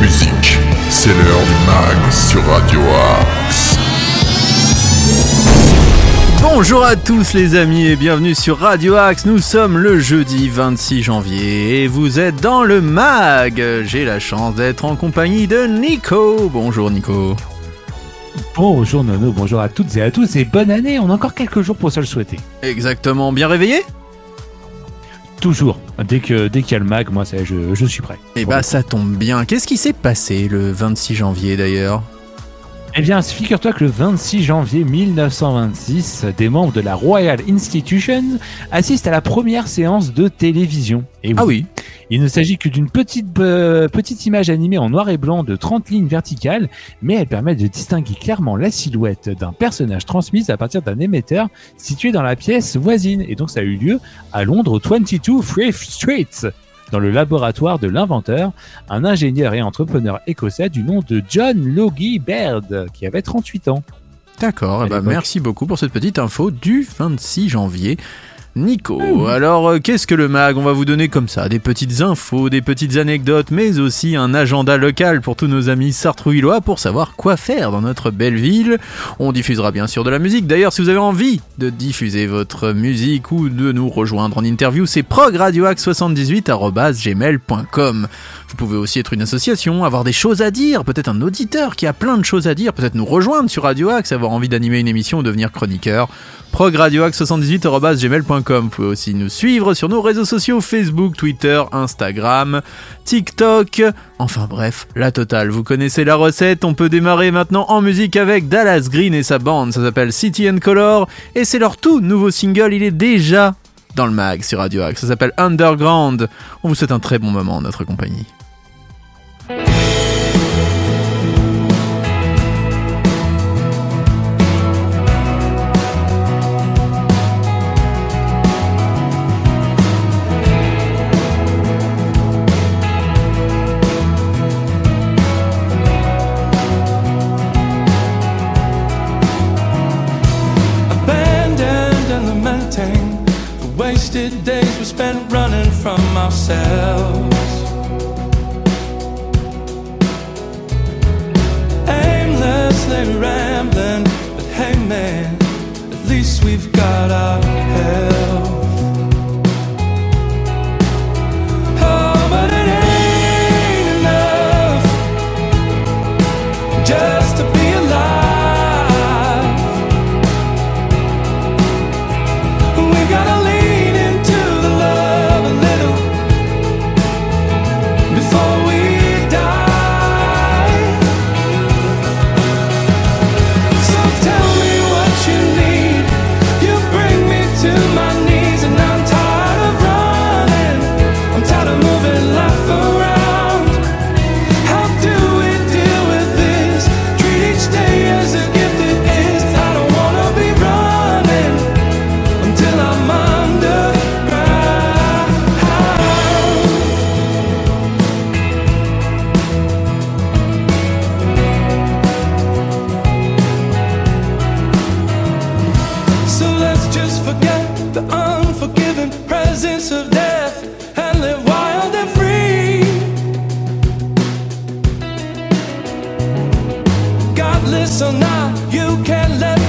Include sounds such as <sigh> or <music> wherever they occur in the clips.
musique. C'est l'heure du mag sur Radio Axe. Bonjour à tous les amis et bienvenue sur Radio Axe. Nous sommes le jeudi 26 janvier et vous êtes dans le mag. J'ai la chance d'être en compagnie de Nico. Bonjour Nico. Bonjour Nono, bonjour à toutes et à tous et bonne année. On a encore quelques jours pour se le souhaiter. Exactement, bien réveillé? Toujours. Dès que dès qu'il y a le mag, moi ça, je, je suis prêt. Eh bah ça tombe bien. Qu'est-ce qui s'est passé le 26 janvier d'ailleurs? Eh bien, figure-toi que le 26 janvier 1926, des membres de la Royal Institution assistent à la première séance de télévision. Et Ah oui. Il ne s'agit que d'une petite, euh, petite image animée en noir et blanc de 30 lignes verticales, mais elle permet de distinguer clairement la silhouette d'un personnage transmise à partir d'un émetteur situé dans la pièce voisine. Et donc ça a eu lieu à Londres au 22 Frith Street, dans le laboratoire de l'inventeur, un ingénieur et entrepreneur écossais du nom de John Logie Baird, qui avait 38 ans. D'accord, eh bah, l'époque. merci beaucoup pour cette petite info du 26 janvier. Nico, alors euh, qu'est-ce que le mag On va vous donner comme ça des petites infos, des petites anecdotes, mais aussi un agenda local pour tous nos amis sartrouillois pour savoir quoi faire dans notre belle ville. On diffusera bien sûr de la musique. D'ailleurs, si vous avez envie de diffuser votre musique ou de nous rejoindre en interview, c'est progradioax78@gmail.com. Vous pouvez aussi être une association, avoir des choses à dire, peut-être un auditeur qui a plein de choses à dire, peut-être nous rejoindre sur Radio Axe, avoir envie d'animer une émission ou devenir chroniqueur. progradioax78.gmail.com. Vous pouvez aussi nous suivre sur nos réseaux sociaux Facebook, Twitter, Instagram, TikTok. Enfin bref, la totale. Vous connaissez la recette. On peut démarrer maintenant en musique avec Dallas Green et sa bande. Ça s'appelle City and Color et c'est leur tout nouveau single. Il est déjà dans le mag sur Radio Axe. Ça s'appelle Underground. On vous souhaite un très bon moment en notre compagnie. From ourselves. Aimlessly rambling, but hey man, at least we've got our health. Before we Listen now, you can't let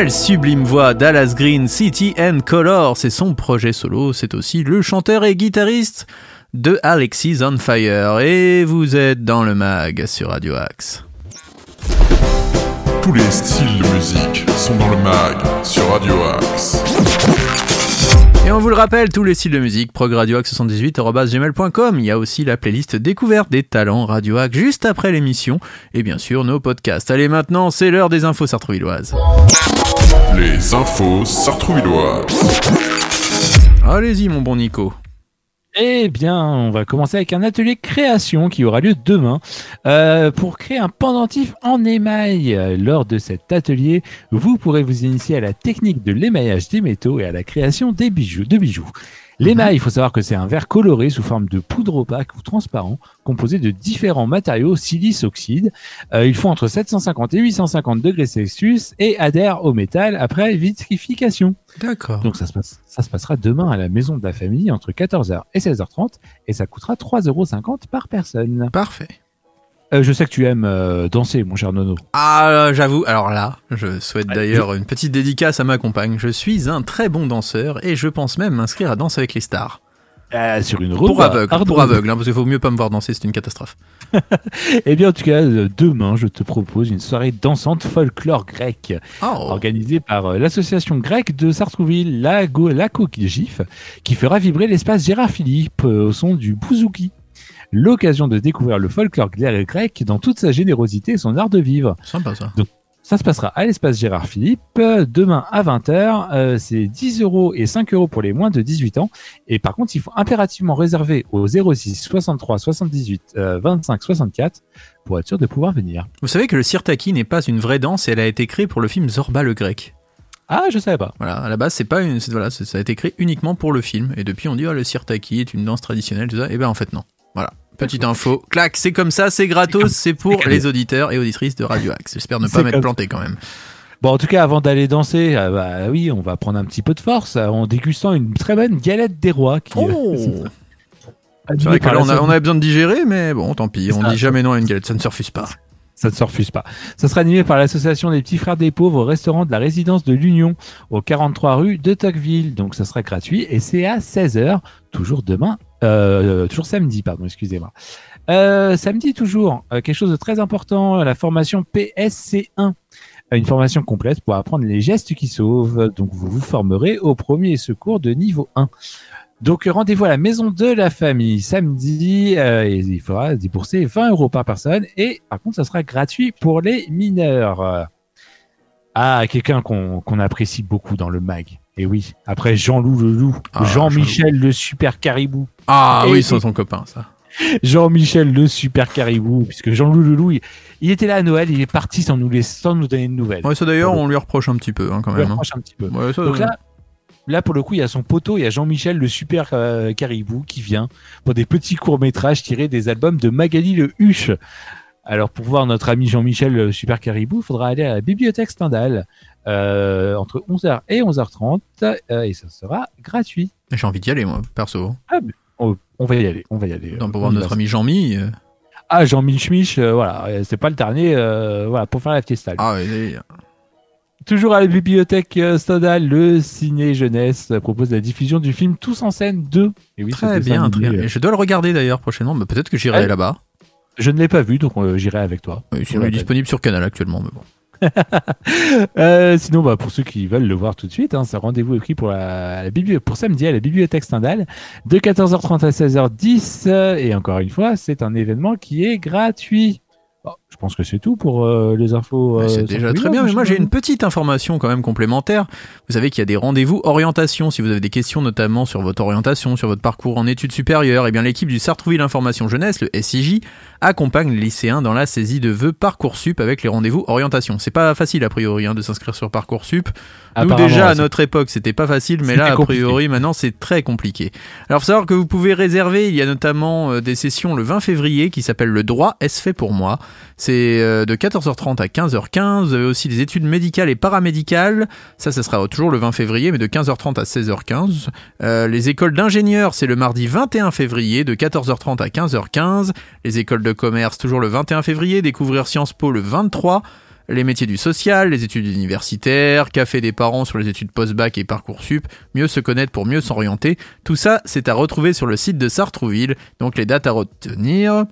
Quelle sublime voix Dallas Green, City and Color, c'est son projet solo, c'est aussi le chanteur et guitariste de Alexis on Fire. Et vous êtes dans le mag sur Radio Axe. Tous les styles de musique sont dans le mag sur Radio Axe. Vous le rappelle, tous les styles de musique, progradioaxe78.gmail.com. Il y a aussi la playlist découverte des talents Radio Axe juste après l'émission. Et bien sûr, nos podcasts. Allez, maintenant, c'est l'heure des infos sartrouvilloises. Les infos sartrouvilloises. Allez-y, mon bon Nico. Eh bien, on va commencer avec un atelier création qui aura lieu demain euh, pour créer un pendentif en émail. Lors de cet atelier, vous pourrez vous initier à la technique de l'émaillage des métaux et à la création des bijoux, de bijoux. L'émail, il faut savoir que c'est un verre coloré sous forme de poudre opaque ou transparent, composé de différents matériaux silice oxyde. Euh, il faut entre 750 et 850 degrés Celsius et adhère au métal après vitrification. D'accord. Donc ça se, passe, ça se passera demain à la maison de la famille entre 14h et 16h30 et ça coûtera 3,50€ par personne. Parfait. Euh, je sais que tu aimes euh, danser, mon cher Nono. Ah, j'avoue, alors là, je souhaite d'ailleurs une petite dédicace à ma compagne. Je suis un très bon danseur et je pense même m'inscrire à Danse avec les stars. Euh, sur une Pour rumba aveugle, hard pour aveugle, hein, parce qu'il faut mieux pas me voir danser, c'est une catastrophe. <laughs> Eh bien, en tout cas, demain, je te propose une soirée dansante folklore grec. Oh, organisée par l'association grecque de Sartrouville, la, Go, la Gif, qui fera vibrer l'espace Gérard Philippe au son du bouzouki. L'occasion de découvrir le folklore grec dans toute sa générosité et son art de vivre. sympa ça. Ça se passera à l'espace Gérard Philippe, demain à 20h. euh, c'est 10 euros et 5 euros pour les moins de 18 ans. Et par contre, il faut impérativement réserver au 06 63 78 euh, 25 64 pour être sûr de pouvoir venir. Vous savez que le sirtaki n'est pas une vraie danse et elle a été créée pour le film Zorba le grec. Ah, je savais pas. Voilà, à la base, c'est pas une, voilà, ça a été créé uniquement pour le film. Et depuis, on dit, oh, le sirtaki est une danse traditionnelle, tout ça. Et ben, en fait, non. Petite info. Clac, c'est comme ça, c'est gratos, c'est pour les auditeurs et auditrices de Radio Axe. J'espère ne pas m'être planté quand même. Bon, en tout cas, avant d'aller danser, euh, bah oui, on va prendre un petit peu de force euh, en dégustant une très bonne galette des rois. Qui, Oh euh, C'est vrai que par là, la on, a, on avait besoin de digérer, mais bon, tant pis. On dit jamais non à une galette, ça ne se refuse pas. Ça ne se refuse pas. Ça sera animé par l'association des petits frères des pauvres au restaurant de la résidence de l'Union au 43 rue de Tocqueville. Donc ça sera gratuit et c'est à 16h, toujours demain, euh, toujours samedi, pardon, excusez-moi. Euh, samedi toujours, euh, quelque chose de très important, la formation PSC1. Euh, Une formation complète pour apprendre les gestes qui sauvent. Donc vous vous formerez au premier secours de niveau 1. Donc rendez-vous à la maison de la famille samedi euh, et il faudra débourser 20 euros par personne et par contre ça sera gratuit pour les mineurs. Ah, quelqu'un qu'on qu'on apprécie beaucoup dans le mag. Et oui, après Jean-Loup le loup, Ah, Jean-Michel le super caribou, Ah Et- oui, c'est son copain, ça. Jean-Michel le super caribou, puisque Jean-Loup le loup, il, il était là à Noël, il est parti sans nous laisser, sans nous donner de nouvelles. Ouais, ça d'ailleurs, on lui reproche un petit peu, hein, quand On le même. hein. reproche un petit peu. Ouais, ça, Donc là, là, pour le coup, il y a son poteau, il y a Jean-Michel, le super euh, caribou, qui vient pour des petits courts-métrages tirés des albums de Magali le Huche. Alors, pour voir notre ami Jean-Michel, le super caribou, il faudra aller à la bibliothèque Stendhal euh, entre 11h et 11h30 euh, et ça sera gratuit. j'ai envie d'y aller, moi, perso. On, on va y aller, on va y aller. Non, pour voir notre ami Jean-Mi. Ah, Jean Milchmich, euh, voilà, c'est pas le dernier, voilà, pour faire la fiesta. Ah, oui, Toujours à la bibliothèque euh, Stendhal, le ciné jeunesse euh, propose la diffusion du film Tous en scène 2. Et oui, très ce bien, très animé, bien. euh, je dois le regarder d'ailleurs prochainement, mais peut-être que j'irai là-bas. Je ne l'ai pas vu, donc euh, j'irai avec toi. Oui, Pour sinon, il est disponible sur Canal actuellement, mais bon. <laughs> Euh, sinon, bah, pour ceux qui veulent le voir tout de suite, hein, c'est rendez-vous écrit pour, la, pour samedi à la bibliothèque Stendhal de 14h30 à 16h10. euh, et encore une fois, c'est un événement qui est gratuit. Bon, je pense que c'est tout pour euh, les infos. Ouais, euh, c'est déjà très bien, mais moi j'ai une petite information quand même complémentaire. Vous savez qu'il y a des rendez-vous orientation. Si vous avez des questions notamment sur votre orientation, sur votre parcours en études supérieures, eh bien l'équipe du Sartrouville Information Jeunesse, le SIJ, accompagne les lycéens dans la saisie de vœux Parcoursup avec les rendez-vous orientation. C'est pas facile a priori hein, de s'inscrire sur Parcoursup. Nous déjà à notre époque c'était pas facile, mais là a priori maintenant c'est très compliqué. Alors faut savoir que vous pouvez réserver, il y a notamment euh, des sessions le 20 février qui s'appellent le droit est fait pour moi. C'est euh, de 14h30 à 15h15. Vous avez aussi les études médicales et paramédicales. Ça, ça sera toujours le 20 février, mais de 15h30 à 16h15. Euh, les écoles d'ingénieurs, c'est le mardi 21 février, de 14h30 à 15h15. Les écoles de commerce, toujours le 21 février. Découvrir Sciences Po le 23. Les métiers du social, les études universitaires, café des parents sur les études post-bac et Parcoursup, mieux se connaître pour mieux s'orienter. Tout ça, c'est à retrouver sur le site de Sartrouville. Donc les dates à retenir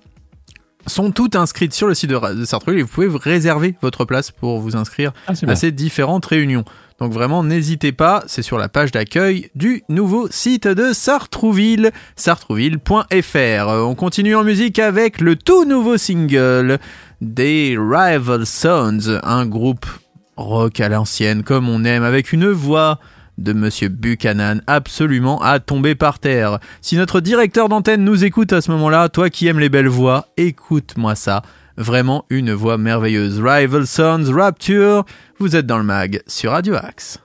sont toutes inscrites sur le site de Sartrouville et vous pouvez réserver votre place pour vous inscrire Ah, à ces différentes réunions. Donc vraiment, n'hésitez pas, c'est sur la page d'accueil du nouveau site de Sartrouville, sartrouville.fr. On continue en musique avec le tout nouveau single des Rival Sons, un groupe rock à l'ancienne comme on aime, avec une voix de Monsieur Buchanan absolument à tomber par terre. Si notre directeur d'antenne nous écoute à ce moment-là, toi qui aimes les belles voix, écoute-moi ça. Vraiment une voix merveilleuse. Rival Sons, Rapture, vous êtes dans le mag sur Radio Axe.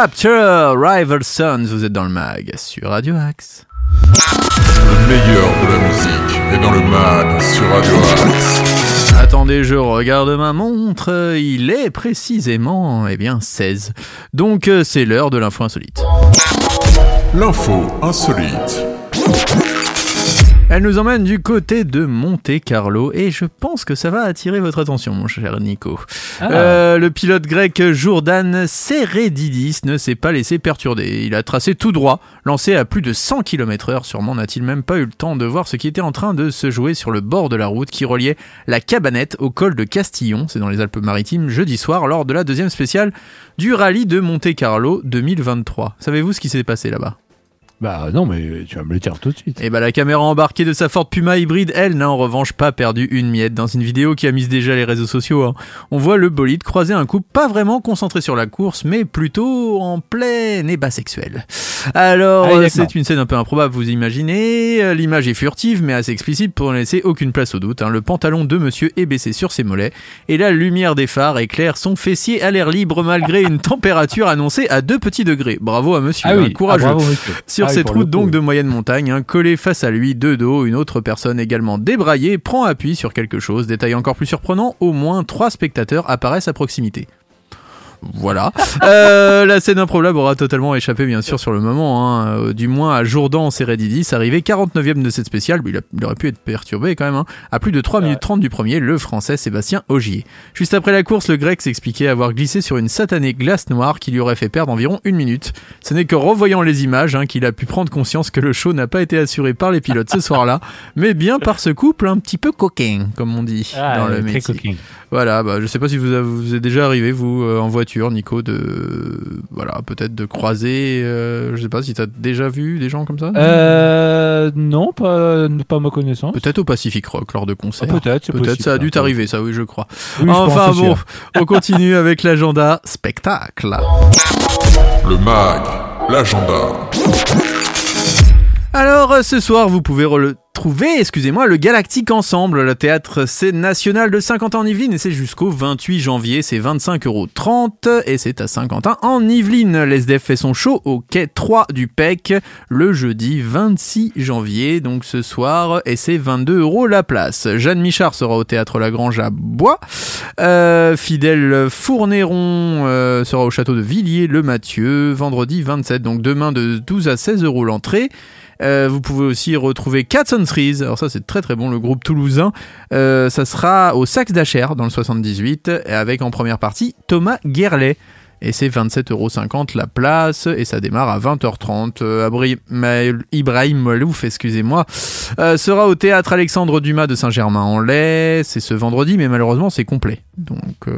Rapture, Rival Sons, vous êtes dans le mag sur Radio Axe. Le meilleur de la musique est dans le mag sur Radio Axe. Attendez, je regarde ma montre, il est précisément, eh bien, 16. Donc euh, c'est l'heure de l'info insolite. L'info insolite. Elle nous emmène du côté de Monte Carlo et je pense que ça va attirer votre attention, mon cher Nico. Ah. Euh, le pilote grec Jourdan Seredidis ne s'est pas laissé perturber. Il a tracé tout droit, lancé à plus de 100 km/h. Sûrement n'a-t-il même pas eu le temps de voir ce qui était en train de se jouer sur le bord de la route qui reliait la Cabanette au col de Castillon, c'est dans les Alpes-Maritimes, jeudi soir, lors de la deuxième spéciale du rallye de Monte Carlo 2023. Savez-vous ce qui s'est passé là-bas? Bah non, mais tu vas me le dire tout de suite. et bah la caméra embarquée de sa Ford Puma hybride, elle, n'a en revanche pas perdu une miette. Dans une vidéo qui a mise déjà les réseaux sociaux, hein. on voit le bolide croiser un couple pas vraiment concentré sur la course, mais plutôt en plein ébat sexuel. Alors, Ah c'est une scène un peu improbable, vous imaginez. L'image est furtive, mais assez explicite pour ne laisser aucune place au doute. hein. Le pantalon de monsieur est baissé sur ses mollets, et la lumière des phares éclaire son fessier à l'air libre malgré une température annoncée à 2 petits degrés. Bravo à monsieur, Ah hein, courageux. ah, bravo, monsieur. Sur Ah cette route donc de moyenne montagne, hein, collée face à lui, de dos, une autre personne également débraillée prend appui sur quelque chose. Détail encore plus surprenant, au moins trois spectateurs apparaissent à proximité. Voilà. <laughs> Euh, la scène improbable aura totalement échappé, bien sûr, sur le moment. hein. Euh, du moins à Jourdan Seredidis, arrivé 49ème de cette spéciale. Il, a- il aurait pu être perturbé quand même. hein. À plus de 3 minutes 30 du premier, le français Sébastien Ogier. Juste après la course, le grec s'expliquait avoir glissé sur une satanée glace noire qui lui aurait fait perdre environ une minute. Ce n'est que revoyant les images hein, qu'il a pu prendre conscience que le show n'a pas été assuré par les pilotes ce soir-là, mais bien par ce couple un petit peu coquin, comme on dit Ah, dans le métier. Voilà, bah, je sais pas si vous, vous êtes déjà arrivé, vous, euh, en voiture, Nico, de. Voilà, peut-être de croiser. euh, je sais pas si t'as déjà vu des gens comme ça? Euh, non, pas, pas ma connaissance. Peut-être au Pacific Rock lors de Ah, concerts. Peut-être, c'est Peut-être possible, ça a dû t'arriver, ça, oui, je crois. Oui, enfin bon, sûr. on continue avec l'agenda spectacle. Le mag, l'agenda. Alors euh, ce soir, vous pouvez retrouver, excusez-moi, le Galactique Ensemble, le théâtre scène national de Saint-Quentin en Yvelines, et c'est jusqu'au 28 janvier, c'est 25,30€ et c'est à Saint-Quentin en Yvelines. L'SDF fait son show au quai 3 du PEC le jeudi 26 janvier, donc ce soir, et c'est 22 euros la place. Jeanne Michard sera au théâtre Lagrange à Bois. Euh, Fidèle Fournéron euh, sera au château de Villiers le Mathieu vendredi 27, donc demain de 12 à 16 euros l'entrée. Euh, vous pouvez aussi retrouver Cats on Trees, alors ça c'est très très bon, le groupe toulousain. Euh, ça sera au Saxe d'Acher dans le 78, et avec en première partie Thomas Guerlet. Et c'est 27,50€ la place, et ça démarre à 20h30. Euh, Abri- Ibrahim Malouf, excusez-moi, euh, sera au théâtre Alexandre Dumas de Saint-Germain-en-Laye. C'est ce vendredi, mais malheureusement c'est complet. Donc, euh,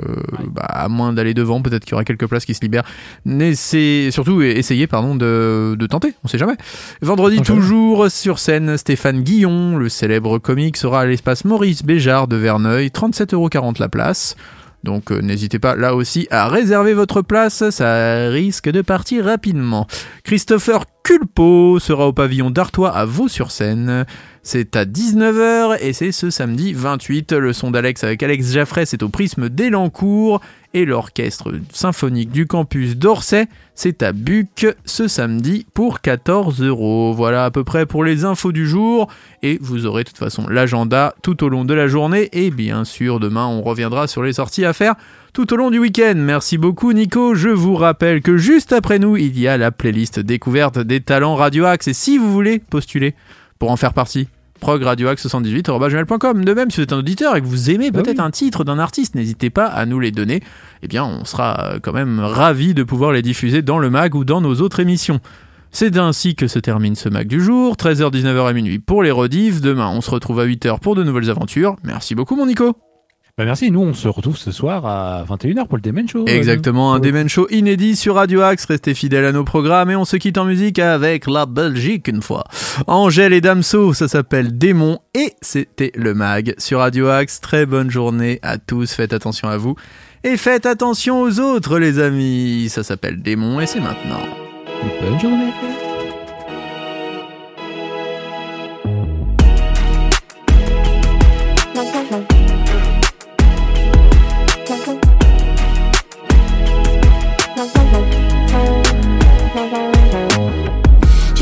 bah, à moins d'aller devant, peut-être qu'il y aura quelques places qui se libèrent. N'essayez- surtout, essayez pardon, de, de tenter, on sait jamais. Vendredi toujours sur scène, Stéphane Guillon, le célèbre comique, sera à l'espace Maurice Béjart de Verneuil, 37,40€ la place. Donc euh, n'hésitez pas là aussi à réserver votre place, ça risque de partir rapidement. Christopher Culpo sera au pavillon d'Artois à Vaux-sur-Seine. C'est à 19h et c'est ce samedi 28. Le son d'Alex avec Alex Jaffray, c'est au prisme d'Elancourt. Et l'orchestre symphonique du campus d'Orsay, c'est à Buc ce samedi pour 14 euros. Voilà à peu près pour les infos du jour. Et vous aurez de toute façon l'agenda tout au long de la journée. Et bien sûr, demain, on reviendra sur les sorties à faire tout au long du week-end. Merci beaucoup Nico. Je vous rappelle que juste après nous, il y a la playlist découverte des talents Radio Axe. Et si vous voulez postuler pour en faire partie, progradioaxe78.com. De même, si vous êtes un auditeur et que vous aimez peut-être un titre d'un artiste, n'hésitez pas à nous les donner. Eh bien, on sera euh, quand même ravis de pouvoir les diffuser dans le mag ou dans nos autres émissions. C'est ainsi que se termine ce mag du jour, 13h, 19h à minuit pour les rediffs. Demain, on se retrouve à 8h pour de nouvelles aventures. Merci beaucoup, mon Nico. Bah merci, nous on se retrouve ce soir à 21h pour le Demen Show. Exactement, un Euh, Demen Show inédit sur Radio Axe. Restez fidèles à nos programmes et on se quitte en musique avec la Belgique une fois. Angèle et Damso, ça s'appelle Démon et c'était le mag sur Radio Axe. Très bonne journée à tous, faites attention à vous et faites attention aux autres les amis. Ça s'appelle Démon et c'est maintenant. Bonne journée.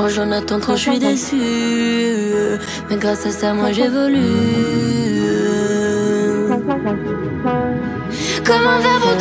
Quand j'en attends trop, je suis déçu. Mais grâce à ça, moi j'évolue. Comment faire pour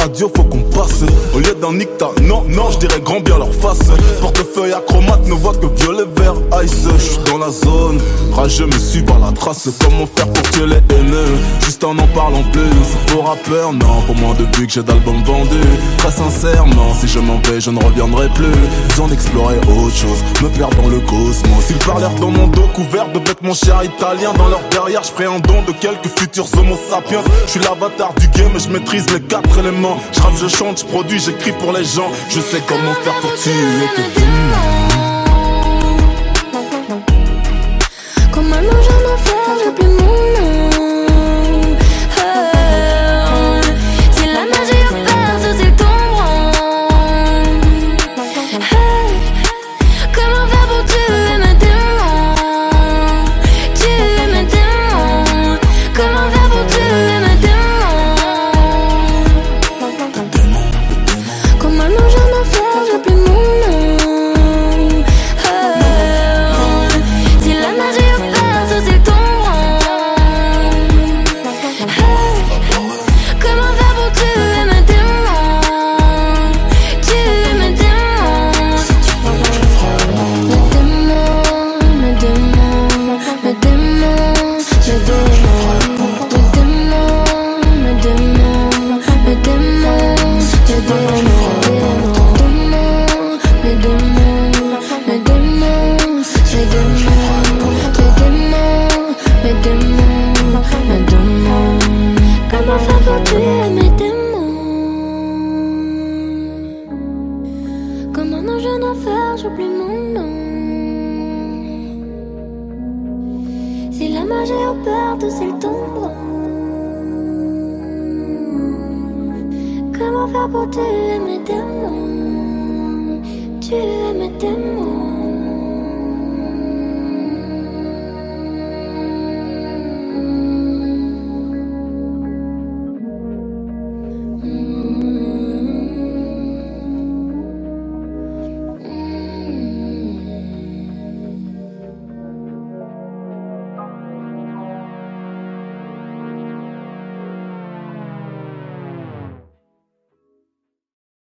radio, faut qu'on passe. Au lieu d'un nicta, non, non, je dirais grand bien leur face. Portefeuille acromate ne voit que violet, vert, ice. J'suis dans la zone, rageux me suis par la trace. Comment faire pour tuer les haineux, en en parlant plus C'est pour rappeur, non, pour moins de vues que j'ai d'albums vendus Très sincèrement, si je m'en vais, je ne reviendrai plus. Besoin d'explorer autre chose, me perdre dans le cosmos. Ils parlèrent dans mon dos couvert de vêtements chers italiens Dans leur derrière, je un don de quelques futurs homo sapiens. Je suis l'avatar du game et je maîtrise les quatre éléments. Je je chante, je produis, j'écris pour les gens. Je sais comment faire pour tuer tes démons j'oublie mon nom. Si la magie opère, tous ils tomberont Comment faire pour tuer mes démons? Tuer mes démons